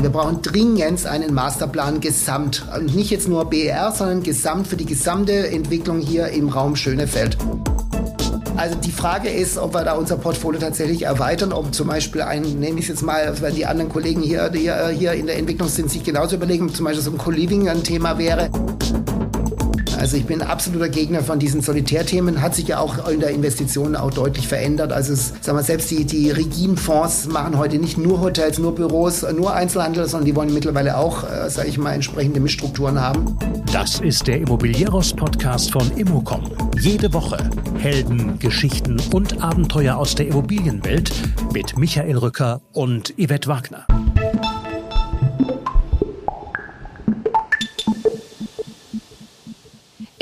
Wir brauchen dringend einen Masterplan gesamt. Und nicht jetzt nur BER, sondern gesamt für die gesamte Entwicklung hier im Raum Schönefeld. Also die Frage ist, ob wir da unser Portfolio tatsächlich erweitern, ob zum Beispiel ein, nenne ich jetzt mal, wenn die anderen Kollegen hier, die hier in der Entwicklung sind, sich genauso überlegen, ob zum Beispiel so ein Co-Living ein Thema wäre. Also ich bin absoluter Gegner von diesen Solitärthemen. Hat sich ja auch in der Investition auch deutlich verändert. Also es, sagen wir, selbst die, die rigiden machen heute nicht nur Hotels, nur Büros, nur Einzelhandel, sondern die wollen mittlerweile auch, äh, sage ich mal, entsprechende Mischstrukturen haben. Das ist der Immobilieros-Podcast von Immocom. Jede Woche Helden, Geschichten und Abenteuer aus der Immobilienwelt mit Michael Rücker und Yvette Wagner.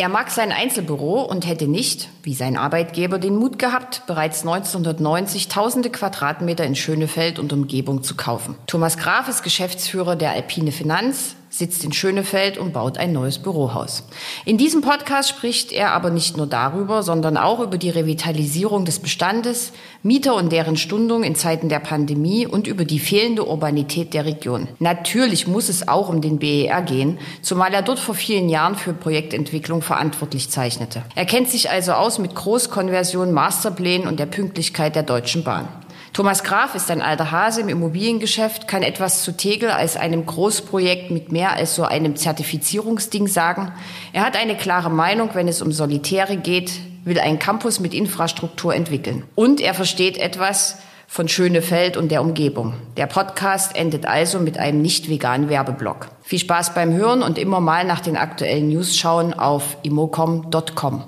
Er mag sein Einzelbüro und hätte nicht, wie sein Arbeitgeber, den Mut gehabt, bereits 1990 tausende Quadratmeter in Schönefeld und Umgebung zu kaufen. Thomas Graf ist Geschäftsführer der Alpine Finanz, sitzt in Schönefeld und baut ein neues Bürohaus. In diesem Podcast spricht er aber nicht nur darüber, sondern auch über die Revitalisierung des Bestandes, Mieter und deren Stundung in Zeiten der Pandemie und über die fehlende Urbanität der Region. Natürlich muss es auch um den BER gehen, zumal er dort vor vielen Jahren für Projektentwicklung verantwortlich zeichnete. Er kennt sich also aus mit Großkonversion, Masterplänen und der Pünktlichkeit der Deutschen Bahn. Thomas Graf ist ein alter Hase im Immobiliengeschäft, kann etwas zu Tegel als einem Großprojekt mit mehr als so einem Zertifizierungsding sagen. Er hat eine klare Meinung, wenn es um Solitäre geht, will einen Campus mit Infrastruktur entwickeln. Und er versteht etwas von Schönefeld und der Umgebung. Der Podcast endet also mit einem nicht veganen Werbeblock. Viel Spaß beim Hören und immer mal nach den aktuellen News schauen auf immocom.com.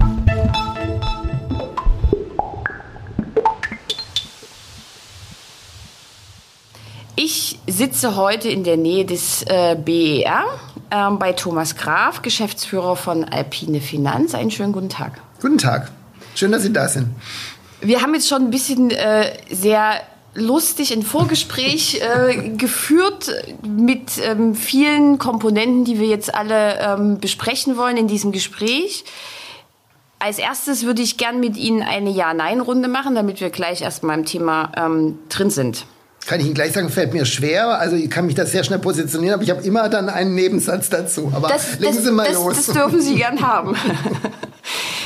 Ich sitze heute in der Nähe des äh, BER äh, bei Thomas Graf, Geschäftsführer von Alpine Finanz. Einen schönen guten Tag. Guten Tag. Schön, dass Sie da sind. Wir haben jetzt schon ein bisschen äh, sehr lustig ein Vorgespräch äh, geführt mit ähm, vielen Komponenten, die wir jetzt alle ähm, besprechen wollen in diesem Gespräch. Als erstes würde ich gern mit Ihnen eine Ja-Nein-Runde machen, damit wir gleich erstmal im Thema ähm, drin sind kann ich Ihnen gleich sagen, fällt mir schwer. Also ich kann mich da sehr schnell positionieren, aber ich habe immer dann einen Nebensatz dazu. Aber das, legen das, Sie mal das, los. Das dürfen Sie gern haben.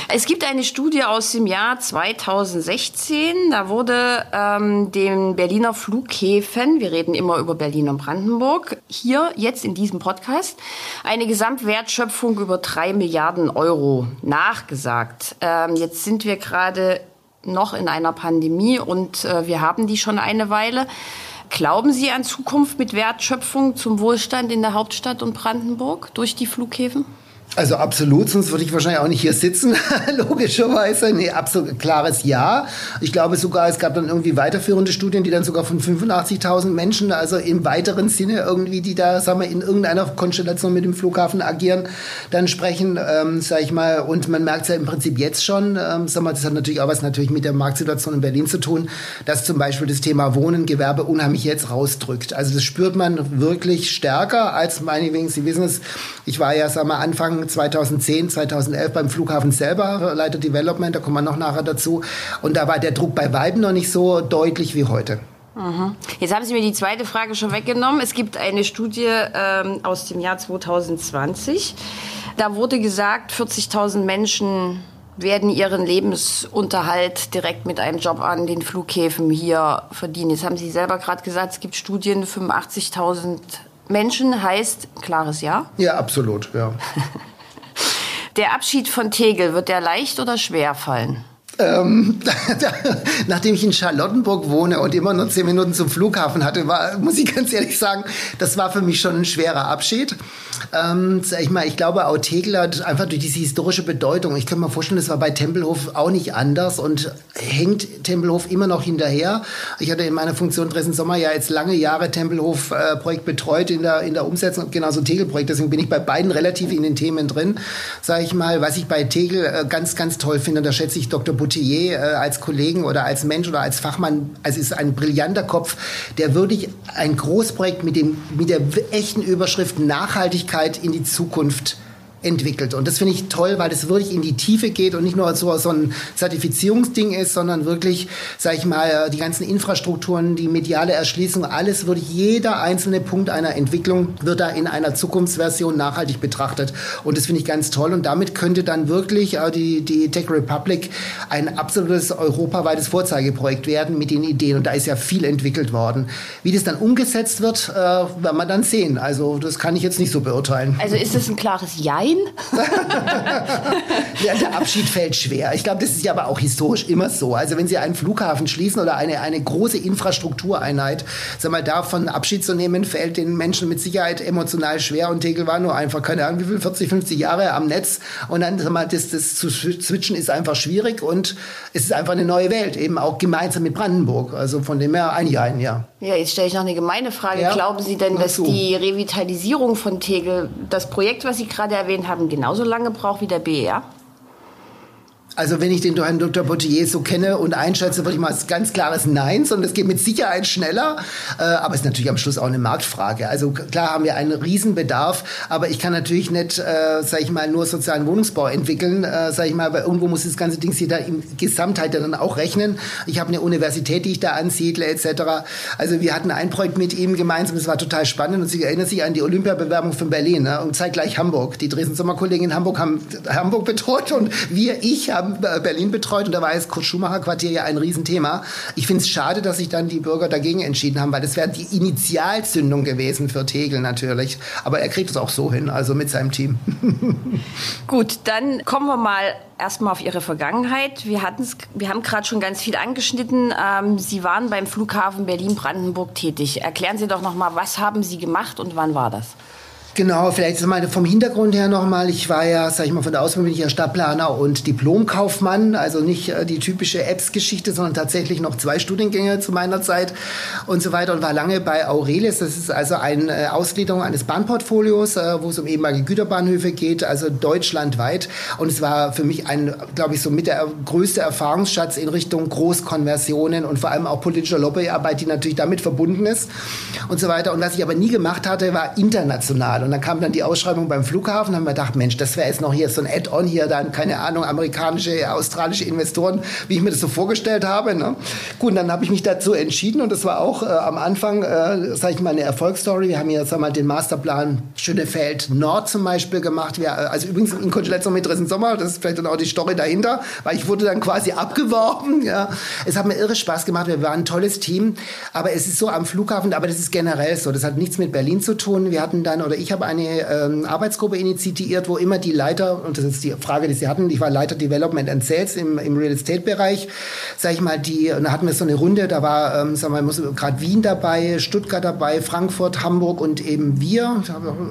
Es gibt eine Studie aus dem Jahr 2016. Da wurde ähm, den Berliner Flughäfen, wir reden immer über Berlin und Brandenburg, hier jetzt in diesem Podcast eine Gesamtwertschöpfung über drei Milliarden Euro nachgesagt. Ähm, jetzt sind wir gerade noch in einer Pandemie und äh, wir haben die schon eine Weile. Glauben Sie an Zukunft mit Wertschöpfung zum Wohlstand in der Hauptstadt und Brandenburg durch die Flughäfen? Also absolut, sonst würde ich wahrscheinlich auch nicht hier sitzen, logischerweise. Nee, absolut klares Ja. Ich glaube sogar, es gab dann irgendwie weiterführende Studien, die dann sogar von 85.000 Menschen, also im weiteren Sinne irgendwie, die da, sagen wir, in irgendeiner Konstellation mit dem Flughafen agieren, dann sprechen, ähm, sag ich mal. Und man merkt es ja im Prinzip jetzt schon, ähm, sag mal, das hat natürlich auch was natürlich mit der Marktsituation in Berlin zu tun, dass zum Beispiel das Thema Wohnen, Gewerbe unheimlich jetzt rausdrückt. Also das spürt man wirklich stärker als meinetwegen, Sie wissen es, ich war ja, sagen wir, Anfang 2010, 2011 beim Flughafen selber, Leiter Development, da kommen wir noch nachher dazu. Und da war der Druck bei Weitem noch nicht so deutlich wie heute. Mhm. Jetzt haben Sie mir die zweite Frage schon weggenommen. Es gibt eine Studie ähm, aus dem Jahr 2020. Da wurde gesagt, 40.000 Menschen werden ihren Lebensunterhalt direkt mit einem Job an den Flughäfen hier verdienen. Jetzt haben Sie selber gerade gesagt, es gibt Studien, 85.000 Menschen heißt klares Ja? Ja, absolut, ja. Der Abschied von Tegel, wird der leicht oder schwer fallen? Ähm, nachdem ich in Charlottenburg wohne und immer nur zehn Minuten zum Flughafen hatte, war, muss ich ganz ehrlich sagen, das war für mich schon ein schwerer Abschied. Ähm, ich, mal, ich glaube, auch Tegel hat einfach durch diese historische Bedeutung, ich kann mir vorstellen, das war bei Tempelhof auch nicht anders und hängt Tempelhof immer noch hinterher. Ich hatte in meiner Funktion Dresden Sommer ja jetzt lange Jahre Tempelhof-Projekt äh, betreut in der, in der Umsetzung, genauso Tegel-Projekt, deswegen bin ich bei beiden relativ in den Themen drin, sage ich mal. Was ich bei Tegel äh, ganz, ganz toll finde, da schätze ich Dr. Boutier äh, als Kollegen oder als Mensch oder als Fachmann, also ist ein brillanter Kopf, der wirklich ein Großprojekt mit, dem, mit der echten Überschrift Nachhaltigkeit in die Zukunft entwickelt. Und das finde ich toll, weil das wirklich in die Tiefe geht und nicht nur so, so ein Zertifizierungsding ist, sondern wirklich, sage ich mal, die ganzen Infrastrukturen, die mediale Erschließung, alles wirklich jeder einzelne Punkt einer Entwicklung wird da in einer Zukunftsversion nachhaltig betrachtet. Und das finde ich ganz toll. Und damit könnte dann wirklich äh, die, die Tech Republic ein absolutes europaweites Vorzeigeprojekt werden mit den Ideen. Und da ist ja viel entwickelt worden. Wie das dann umgesetzt wird, äh, werden wir dann sehen. Also das kann ich jetzt nicht so beurteilen. Also ist es ein klares Jein? ja, der Abschied fällt schwer. Ich glaube, das ist ja aber auch historisch immer so. Also wenn Sie einen Flughafen schließen oder eine, eine große Infrastruktureinheit, sag mal, davon Abschied zu nehmen, fällt den Menschen mit Sicherheit emotional schwer. Und Tegel war nur einfach, keine Ahnung, wie viel, 40, 50 Jahre am Netz. Und dann, sag mal, das, das zu switchen ist einfach schwierig und es ist einfach eine neue Welt, eben auch gemeinsam mit Brandenburg. Also von dem her ein Jahr, ja. Ja, jetzt stelle ich noch eine gemeine Frage. Ja, Glauben Sie denn, dass die Revitalisierung von Tegel, das Projekt, was Sie gerade erwähnt haben, genauso lange braucht wie der BER? Also wenn ich den Herrn Dr. Potier so kenne und einschätze, würde ich mal als ganz klares Nein, sondern es geht mit Sicherheit schneller. Äh, aber es ist natürlich am Schluss auch eine Marktfrage. Also klar haben wir einen Riesenbedarf, aber ich kann natürlich nicht, äh, sage ich mal, nur sozialen Wohnungsbau entwickeln, äh, sage ich mal, weil irgendwo muss das ganze Ding sich da in Gesamtheit dann auch rechnen. Ich habe eine Universität, die ich da ansiedle etc. Also wir hatten ein Projekt mit ihm gemeinsam, das war total spannend und Sie erinnern sich an die Olympiabewerbung von Berlin ne? und zeitgleich Hamburg. Die Dresden-Sommer-Kollegen in Hamburg haben Hamburg betreut und wir, ich, haben Berlin betreut und da war das Kurt-Schumacher-Quartier ja ein Riesenthema. Ich finde es schade, dass sich dann die Bürger dagegen entschieden haben, weil das wäre die Initialzündung gewesen für Tegel natürlich. Aber er kriegt es auch so hin, also mit seinem Team. Gut, dann kommen wir mal erstmal auf Ihre Vergangenheit. Wir, wir haben gerade schon ganz viel angeschnitten. Ähm, Sie waren beim Flughafen Berlin-Brandenburg tätig. Erklären Sie doch noch mal, was haben Sie gemacht und wann war das? Genau, vielleicht mal vom Hintergrund her nochmal. Ich war ja, sag ich mal, von der Ausbildung bin ich ja Stadtplaner und Diplomkaufmann. Also nicht äh, die typische Apps-Geschichte, sondern tatsächlich noch zwei Studiengänge zu meiner Zeit und so weiter und war lange bei Aurelis. Das ist also eine äh, Ausgliederung eines Bahnportfolios, äh, wo es um ehemalige Güterbahnhöfe geht, also deutschlandweit. Und es war für mich ein, glaube ich, so mit der größte Erfahrungsschatz in Richtung Großkonversionen und vor allem auch politischer Lobbyarbeit, die natürlich damit verbunden ist und so weiter. Und was ich aber nie gemacht hatte, war international. Und dann kam dann die Ausschreibung beim Flughafen, haben wir gedacht, Mensch, das wäre jetzt noch hier so ein Add-on hier, dann, keine Ahnung, amerikanische, australische Investoren, wie ich mir das so vorgestellt habe. Ne? Gut, dann habe ich mich dazu entschieden und das war auch äh, am Anfang, äh, sage ich mal, eine Erfolgsstory. Wir haben hier, sag mal, den Masterplan Schönefeld Nord zum Beispiel gemacht. Wir, äh, also übrigens in Konstellation mit Dresden Sommer, das ist vielleicht dann auch die Story dahinter, weil ich wurde dann quasi abgeworben. Ja. Es hat mir irre Spaß gemacht, wir waren ein tolles Team, aber es ist so am Flughafen, aber das ist generell so, das hat nichts mit Berlin zu tun. Wir hatten dann, oder ich habe habe eine ähm, Arbeitsgruppe initiiert, wo immer die Leiter, und das ist die Frage, die Sie hatten, ich war Leiter Development and Sales im, im Real Estate Bereich, sage ich mal, die, und da hatten wir so eine Runde, da war, ähm, sagen wir, gerade Wien dabei, Stuttgart dabei, Frankfurt, Hamburg und eben wir,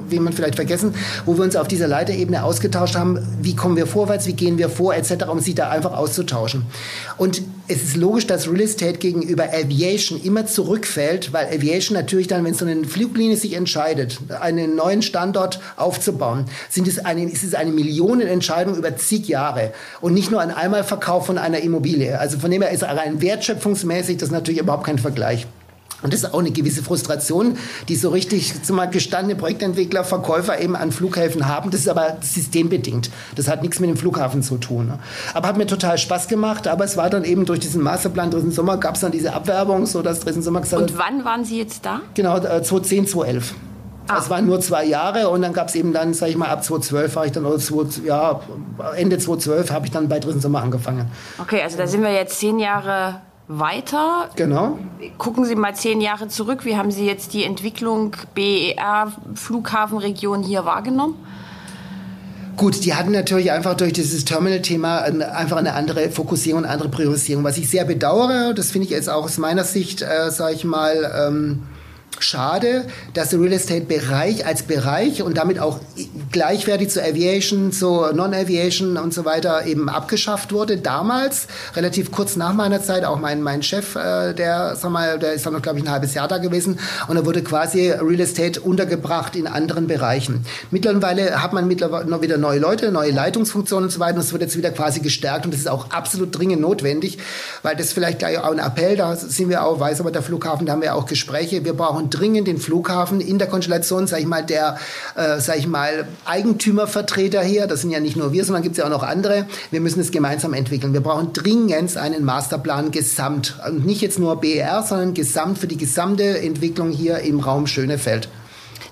wie man vielleicht vergessen, wo wir uns auf dieser Leiterebene ausgetauscht haben, wie kommen wir vorwärts, wie gehen wir vor, etc., um sich da einfach auszutauschen. Und es ist logisch, dass Real Estate gegenüber Aviation immer zurückfällt, weil Aviation natürlich dann, wenn so eine Fluglinie sich entscheidet, einen neuen Standort aufzubauen, sind es eine, ist es eine Millionenentscheidung über zig Jahre und nicht nur ein Einmalverkauf von einer Immobilie. Also von dem her ist rein wertschöpfungsmäßig das natürlich überhaupt kein Vergleich. Und das ist auch eine gewisse Frustration, die so richtig zumal gestandene Projektentwickler, Verkäufer eben an Flughäfen haben. Das ist aber systembedingt. Das hat nichts mit dem Flughafen zu tun. Aber hat mir total Spaß gemacht. Aber es war dann eben durch diesen Masterplan Dresden Sommer gab es dann diese Abwerbung, so dass Dresden Sommer gesagt hat. Und wann waren Sie jetzt da? Genau, 2010, 2011. Ah. Das waren nur zwei Jahre und dann gab es eben dann, sag ich mal, ab 2012 war ich dann, oder 20, ja, Ende 2012 habe ich dann bei Dresden Sommer angefangen. Okay, also da sind wir jetzt zehn Jahre weiter. Genau. Gucken Sie mal zehn Jahre zurück. Wie haben Sie jetzt die Entwicklung BER Flughafenregion hier wahrgenommen? Gut, die hatten natürlich einfach durch dieses Terminal-Thema einfach eine andere Fokussierung, eine andere Priorisierung. Was ich sehr bedauere, das finde ich jetzt auch aus meiner Sicht, äh, sage ich mal, ähm, schade, dass der Real Estate Bereich als Bereich und damit auch gleichwertig zu Aviation, zu Non-Aviation und so weiter eben abgeschafft wurde. Damals, relativ kurz nach meiner Zeit, auch mein, mein Chef, äh, der, sag mal, der ist dann noch, glaube ich, ein halbes Jahr da gewesen und er wurde quasi Real Estate untergebracht in anderen Bereichen. Mittlerweile hat man mittlerweile noch wieder neue Leute, neue Leitungsfunktionen und so weiter und es wird jetzt wieder quasi gestärkt und das ist auch absolut dringend notwendig, weil das vielleicht gleich auch ein Appell, da sind wir auch, weiß aber der Flughafen, da haben wir auch Gespräche, wir brauchen brauchen dringend den Flughafen in der Konstellation, sag ich mal, der, äh, sag ich mal, Eigentümervertreter hier. Das sind ja nicht nur wir, sondern gibt es ja auch noch andere. Wir müssen es gemeinsam entwickeln. Wir brauchen dringend einen Masterplan gesamt. Und nicht jetzt nur BER, sondern gesamt für die gesamte Entwicklung hier im Raum Schönefeld.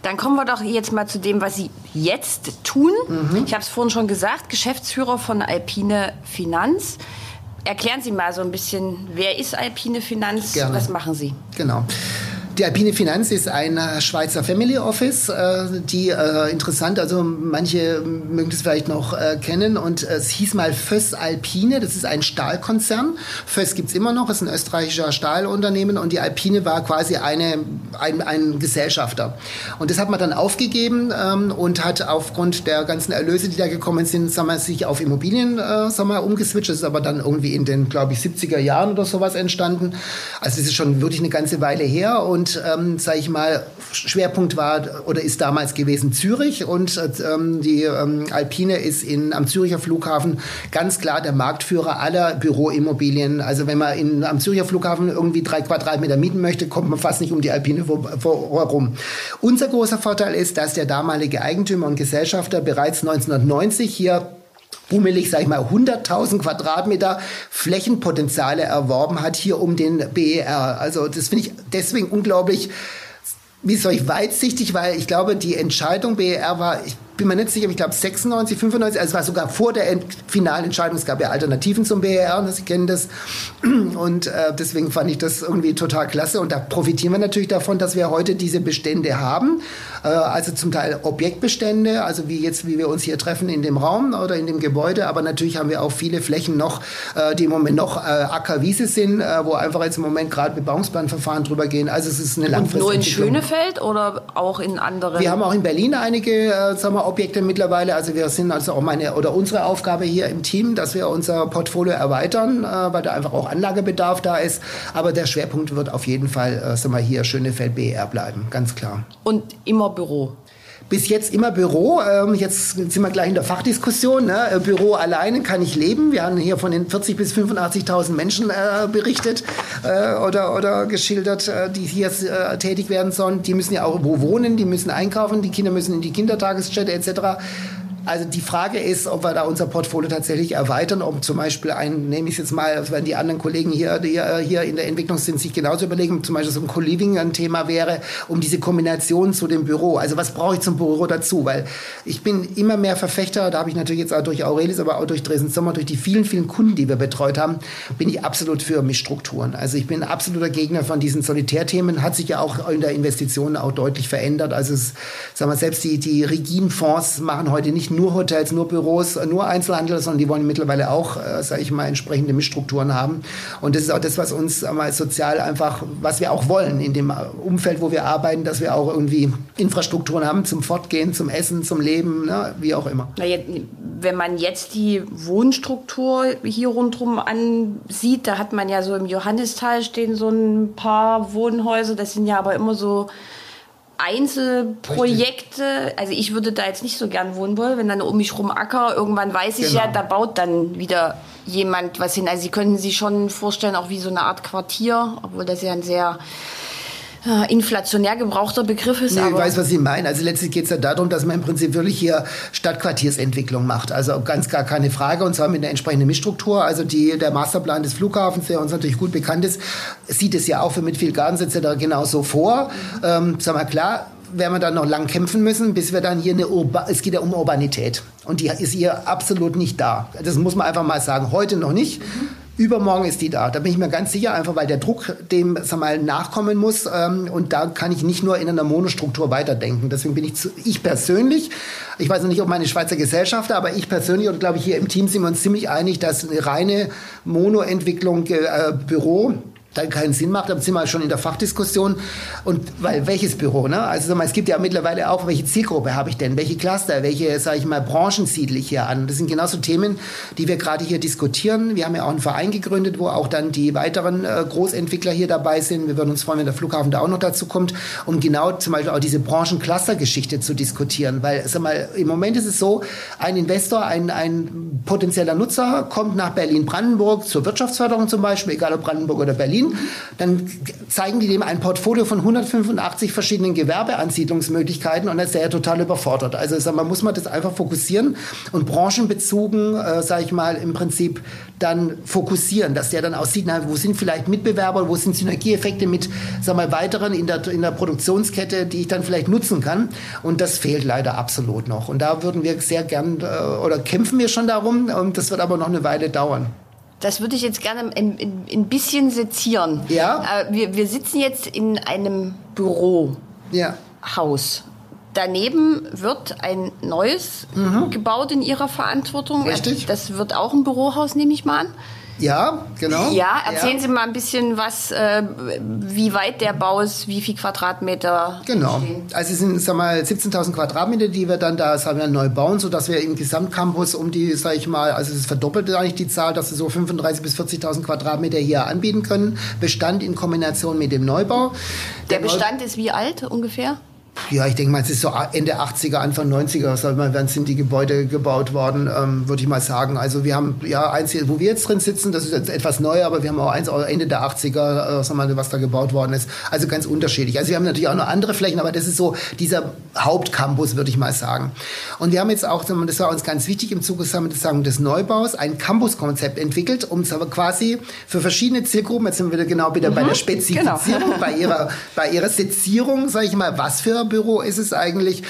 Dann kommen wir doch jetzt mal zu dem, was Sie jetzt tun. Mhm. Ich habe es vorhin schon gesagt, Geschäftsführer von Alpine Finanz. Erklären Sie mal so ein bisschen, wer ist Alpine Finanz? Gerne. Was machen Sie? Genau. Die Alpine Finanz ist ein äh, Schweizer Family Office, äh, die äh, interessant, also manche mögen das vielleicht noch äh, kennen und es hieß mal Föss Alpine, das ist ein Stahlkonzern. Föss gibt's immer noch, ist ein österreichischer Stahlunternehmen und die Alpine war quasi eine, ein, ein Gesellschafter. Und das hat man dann aufgegeben ähm, und hat aufgrund der ganzen Erlöse, die da gekommen sind, sagen wir, sich auf Immobilien äh, sagen wir, umgeswitcht. Das ist aber dann irgendwie in den, glaube ich, 70er Jahren oder sowas entstanden. Also es ist schon wirklich eine ganze Weile her und und ähm, sage ich mal, Schwerpunkt war oder ist damals gewesen Zürich und ähm, die ähm, Alpine ist in, am Züricher Flughafen ganz klar der Marktführer aller Büroimmobilien. Also wenn man in, am Züricher Flughafen irgendwie drei Quadratmeter mieten möchte, kommt man fast nicht um die Alpine herum. Unser großer Vorteil ist, dass der damalige Eigentümer und Gesellschafter bereits 1990 hier bummelig, sag ich mal, 100.000 Quadratmeter Flächenpotenziale erworben hat hier um den BER. Also das finde ich deswegen unglaublich, wie soll ich, weitsichtig, weil ich glaube, die Entscheidung BER war, ich bin mir nicht sicher, ich glaube 96, 95, also es war sogar vor der Ent finalen Entscheidung, es gab ja Alternativen zum BER, und Sie kennen das. Und äh, deswegen fand ich das irgendwie total klasse. Und da profitieren wir natürlich davon, dass wir heute diese Bestände haben. Äh, also zum Teil Objektbestände, also wie jetzt, wie wir uns hier treffen in dem Raum oder in dem Gebäude. Aber natürlich haben wir auch viele Flächen noch, äh, die im Moment noch äh, Ackerwiese sind, äh, wo einfach jetzt im Moment gerade Bebauungsplanverfahren drüber gehen. Also es ist eine langfristige Und nur in Schönefeld oder auch in anderen? Wir haben auch in Berlin einige, äh, sagen wir, Objekte mittlerweile. Also wir sind also auch meine oder unsere Aufgabe hier im Team, dass wir unser Portfolio erweitern, äh, weil da einfach auch Anlagebedarf da ist. Aber der Schwerpunkt wird auf jeden Fall, äh, sagen wir hier, Schönefeld BR bleiben, ganz klar. Und immer Büro? Bis jetzt immer Büro. Ähm, jetzt sind wir gleich in der Fachdiskussion. Ne? Äh, Büro alleine kann ich leben. Wir haben hier von den 40.000 bis 85.000 Menschen äh, berichtet äh, oder, oder geschildert, äh, die hier äh, tätig werden sollen. Die müssen ja auch wo wohnen, die müssen einkaufen, die Kinder müssen in die Kindertagesstätte etc. Also die Frage ist, ob wir da unser Portfolio tatsächlich erweitern, ob zum Beispiel ein, nehme ich jetzt mal, wenn die anderen Kollegen hier, die hier in der Entwicklung sind, sich genauso überlegen, zum Beispiel so ein Co-Living ein Thema wäre, um diese Kombination zu dem Büro. Also was brauche ich zum Büro dazu? Weil ich bin immer mehr Verfechter, da habe ich natürlich jetzt auch durch Aurelis, aber auch durch Dresden Sommer, durch die vielen, vielen Kunden, die wir betreut haben, bin ich absolut für Mischstrukturen. Also ich bin absoluter Gegner von diesen Solitärthemen, hat sich ja auch in der Investition auch deutlich verändert. Also es, sagen wir, selbst die, die rigiden machen heute nicht nur Hotels, nur Büros, nur Einzelhandel, sondern die wollen mittlerweile auch, äh, sage ich mal, entsprechende Mischstrukturen haben. Und das ist auch das, was uns mal sozial einfach, was wir auch wollen in dem Umfeld, wo wir arbeiten, dass wir auch irgendwie Infrastrukturen haben zum Fortgehen, zum Essen, zum Leben, ne, wie auch immer. Na, wenn man jetzt die Wohnstruktur hier rundherum ansieht, da hat man ja so im Johannistal stehen so ein paar Wohnhäuser, das sind ja aber immer so Einzelprojekte, also ich würde da jetzt nicht so gern wohnen wollen, wenn dann um mich rum Acker, irgendwann weiß ich genau. ja, da baut dann wieder jemand was hin. Also Sie können sich schon vorstellen, auch wie so eine Art Quartier, obwohl das ja ein sehr äh, inflationär gebrauchter Begriff ist. Nee, ich weiß, was Sie meinen. Also letztlich geht es ja darum, dass man im Prinzip wirklich hier Stadtquartiersentwicklung macht. Also ganz gar keine Frage und zwar mit einer entsprechenden Mischstruktur. Also die, der Masterplan des Flughafens, der uns natürlich gut bekannt ist, sieht es ja auch für mit viel Gardens etc. genauso vor. Ähm, sagen wir klar, werden wir dann noch lang kämpfen müssen, bis wir dann hier eine Urba es geht ja um Urbanität und die ist hier absolut nicht da. Das muss man einfach mal sagen. Heute noch nicht. Mhm. Übermorgen ist die da. Da bin ich mir ganz sicher, einfach weil der Druck dem sag mal, nachkommen muss. Ähm, und da kann ich nicht nur in einer Monostruktur weiterdenken. Deswegen bin ich, zu, ich persönlich, ich weiß noch nicht, ob meine Schweizer Gesellschafter, aber ich persönlich und glaube ich hier im Team sind wir uns ziemlich einig, dass eine reine Monoentwicklung äh, Büro dann keinen Sinn macht, dann sind wir schon in der Fachdiskussion. Und weil welches Büro, ne? Also es gibt ja mittlerweile auch, welche Zielgruppe habe ich denn? Welche Cluster, welche, sage ich mal, Branchen siedle ich hier an? Das sind genauso Themen, die wir gerade hier diskutieren. Wir haben ja auch einen Verein gegründet, wo auch dann die weiteren äh, Großentwickler hier dabei sind. Wir würden uns freuen, wenn der Flughafen da auch noch dazu kommt, um genau zum Beispiel auch diese Branchencluster-Geschichte zu diskutieren. Weil, sag mal, im Moment ist es so, ein Investor, ein, ein potenzieller Nutzer kommt nach Berlin-Brandenburg zur Wirtschaftsförderung zum Beispiel, egal ob Brandenburg oder Berlin Ding. Dann zeigen die dem ein Portfolio von 185 verschiedenen Gewerbeansiedlungsmöglichkeiten und dann ist er total überfordert. Also sag mal, muss man das einfach fokussieren und branchenbezogen, äh, sage ich mal, im Prinzip dann fokussieren, dass der dann auch sieht, na, wo sind vielleicht Mitbewerber, wo sind Synergieeffekte mit, sag mal, weiteren in der, in der Produktionskette, die ich dann vielleicht nutzen kann. Und das fehlt leider absolut noch. Und da würden wir sehr gern äh, oder kämpfen wir schon darum. Und das wird aber noch eine Weile dauern. Das würde ich jetzt gerne ein, bisschen sezieren. Ja. Äh, wir, wir sitzen jetzt in einem Bürohaus. Ja. Daneben wird ein neues mhm. gebaut in Ihrer Verantwortung. Richtig. Das wird auch ein Bürohaus, nehme ich mal an. Ja, genau. Ja, erzählen ja. Sie mal ein bisschen was, äh, wie weit der Bau ist, wie viel Quadratmeter. Genau. Entstehen. Also es sind, sag mal, 17.000 Quadratmeter, die wir dann da, sagen wir, neu bauen, sodass wir im Gesamtcampus um die, sag ich mal, also es verdoppelt eigentlich die Zahl, dass wir so 35.000 bis 40.000 Quadratmeter hier anbieten können. Bestand in Kombination mit dem Neubau. Der, der Bestand Neu ist wie alt ungefähr? Ja, ich denke mal, es ist so Ende 80er, Anfang 90er, sag mal, werden sind die Gebäude gebaut worden, ähm, würde ich mal sagen. Also wir haben ja eins hier, wo wir jetzt drin sitzen, das ist jetzt etwas neu, aber wir haben auch eins Ende der 80er, äh, sag mal, was da gebaut worden ist. Also ganz unterschiedlich. Also wir haben natürlich auch noch andere Flächen, aber das ist so dieser Hauptcampus, würde ich mal sagen. Und wir haben jetzt auch, das war uns ganz wichtig im Zuge des Neubaus, ein Campuskonzept entwickelt, um es aber quasi für verschiedene Zielgruppen, jetzt sind wir wieder genau wieder mhm, bei der Spezifizierung, genau. bei ihrer, bei ihrer Sezierung, sage ich mal, was für Büro ist es eigentlich,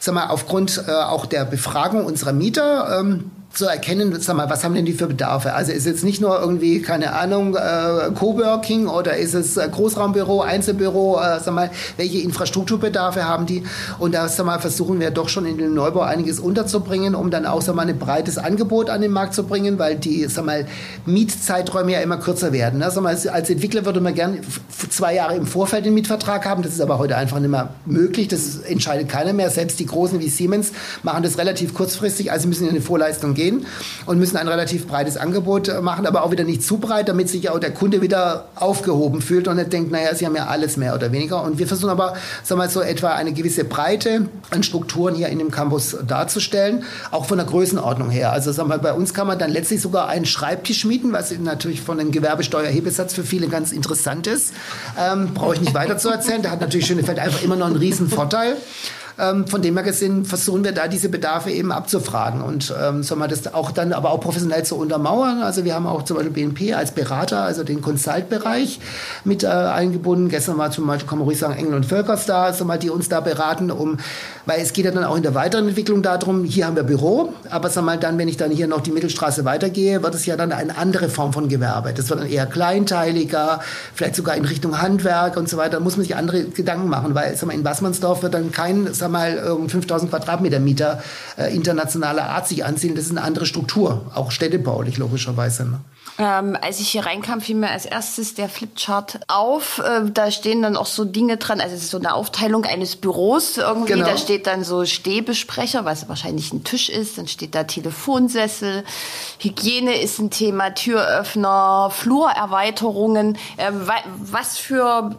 sag mal, aufgrund äh, auch der Befragung unserer Mieter, ähm, zu erkennen, sag mal, was haben denn die für Bedarfe? Also ist jetzt nicht nur irgendwie, keine Ahnung, äh, Coworking oder ist es äh, Großraumbüro, Einzelbüro, äh, sag mal, welche Infrastrukturbedarfe haben die? Und da sag mal, versuchen wir doch schon in den Neubau einiges unterzubringen, um dann auch sag mal, ein breites Angebot an den Markt zu bringen, weil die sag mal, Mietzeiträume ja immer kürzer werden. Ne? Sag mal, als Entwickler würde man gerne zwei Jahre im Vorfeld den Mietvertrag haben, das ist aber heute einfach nicht mehr möglich, das entscheidet keiner mehr. Selbst die Großen wie Siemens machen das relativ kurzfristig, also müssen in eine Vorleistung gehen gehen und müssen ein relativ breites Angebot äh, machen, aber auch wieder nicht zu breit, damit sich auch der Kunde wieder aufgehoben fühlt und nicht denkt, naja, sie haben ja alles mehr oder weniger. Und wir versuchen aber, sagen wir mal, so etwa eine gewisse Breite an Strukturen hier in dem Campus darzustellen, auch von der Größenordnung her. Also sagen wir, bei uns kann man dann letztlich sogar einen Schreibtisch mieten, was natürlich von dem Gewerbesteuerhebesatz für viele ganz interessant ist. Ähm, Brauche ich nicht weiter zu erzählen. Der hat natürlich Schönefeld einfach immer noch einen riesen Vorteil. Ähm, von dem her gesehen versuchen wir da diese Bedarfe eben abzufragen und ähm, soll man das auch dann aber auch professionell zu untermauern. Also wir haben auch zum Beispiel BNP als Berater, also den Consult-Bereich mit äh, eingebunden. Gestern war zum Beispiel, kann man ruhig sagen, Engel und Völkers da, also mal, die uns da beraten, um, weil es geht ja dann auch in der weiteren Entwicklung darum, hier haben wir Büro, aber sag mal dann, wenn ich dann hier noch die Mittelstraße weitergehe, wird es ja dann eine andere Form von Gewerbe. Das wird dann eher kleinteiliger, vielleicht sogar in Richtung Handwerk und so weiter. Da muss man sich andere Gedanken machen, weil sag mal, in Wassmannsdorf wird dann kein sag mal, 5000 Quadratmeter Mieter äh, internationaler Art sich ansiedeln. Das ist eine andere Struktur, auch städtebaulich logischerweise. Ne? Ähm, als ich hier reinkam, fiel mir als erstes der Flipchart auf. Äh, da stehen dann auch so Dinge dran. Also es ist so eine Aufteilung eines Büros irgendwie. Genau. Da steht dann so Stehbesprecher, was wahrscheinlich ein Tisch ist. Dann steht da Telefonsessel. Hygiene ist ein Thema, Türöffner, Flurerweiterungen. Äh, was für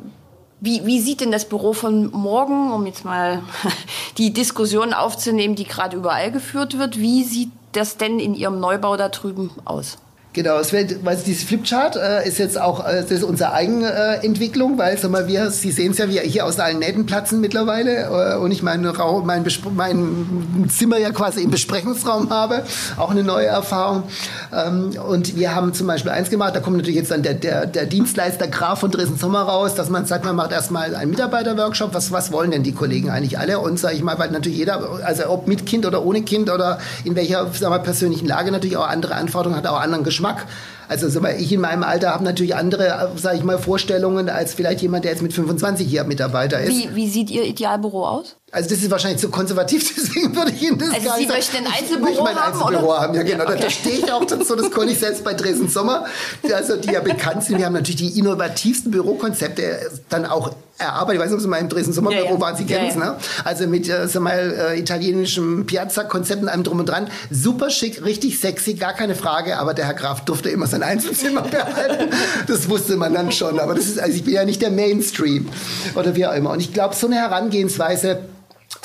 wie, wie sieht denn das Büro von morgen, um jetzt mal die Diskussion aufzunehmen, die gerade überall geführt wird, wie sieht das denn in Ihrem Neubau da drüben aus? Genau, es wird, weil dieses Flipchart äh, ist jetzt auch äh, das ist unsere Eigenentwicklung, äh, weil sag mal, wir, Sie sehen es ja, wie hier aus allen Nähten platzen mittlerweile äh, und ich mein, Raum, mein, mein Zimmer ja quasi im Besprechungsraum habe, auch eine neue Erfahrung. Ähm, und wir haben zum Beispiel eins gemacht, da kommt natürlich jetzt dann der, der, der Dienstleister Graf von Dresden Sommer raus, dass man sagt, man macht erstmal einen Mitarbeiterworkshop, was, was wollen denn die Kollegen eigentlich alle? Und sage ich mal, weil natürlich jeder, also ob mit Kind oder ohne Kind oder in welcher sag mal, persönlichen Lage natürlich auch andere Anforderungen hat, auch anderen Geschmack Geschmack. Also so, ich in meinem Alter habe natürlich andere, sage ich mal, Vorstellungen als vielleicht jemand, der jetzt mit 25 hier Mitarbeiter ist. Wie, wie sieht Ihr Idealbüro aus? Also das ist wahrscheinlich zu konservativ, deswegen würde ich Ihnen das also gar Sie möchten ein Einzelbüro ich mein haben? Einzelbüro oder? haben, ja genau. Okay. Da stehe ich auch dazu, das konnte ich selbst bei Dresden Sommer, also die ja bekannt sind. Wir haben natürlich die innovativsten Bürokonzepte dann auch erarbeitet. Ich weiß nicht, ob Sie mal im Dresden Sommerbüro ja, ja. waren, Sie kennen es, ja, ne? Also mit, äh, mal, äh, italienischem Piazza-Konzept und allem drum und dran. Super schick, richtig sexy, gar keine Frage, aber der Herr Graf durfte immer sein Einzelzimmer behalten. Das wusste man dann schon, aber das ist, also ich bin ja nicht der Mainstream oder wie auch immer. Und ich glaube, so eine Herangehensweise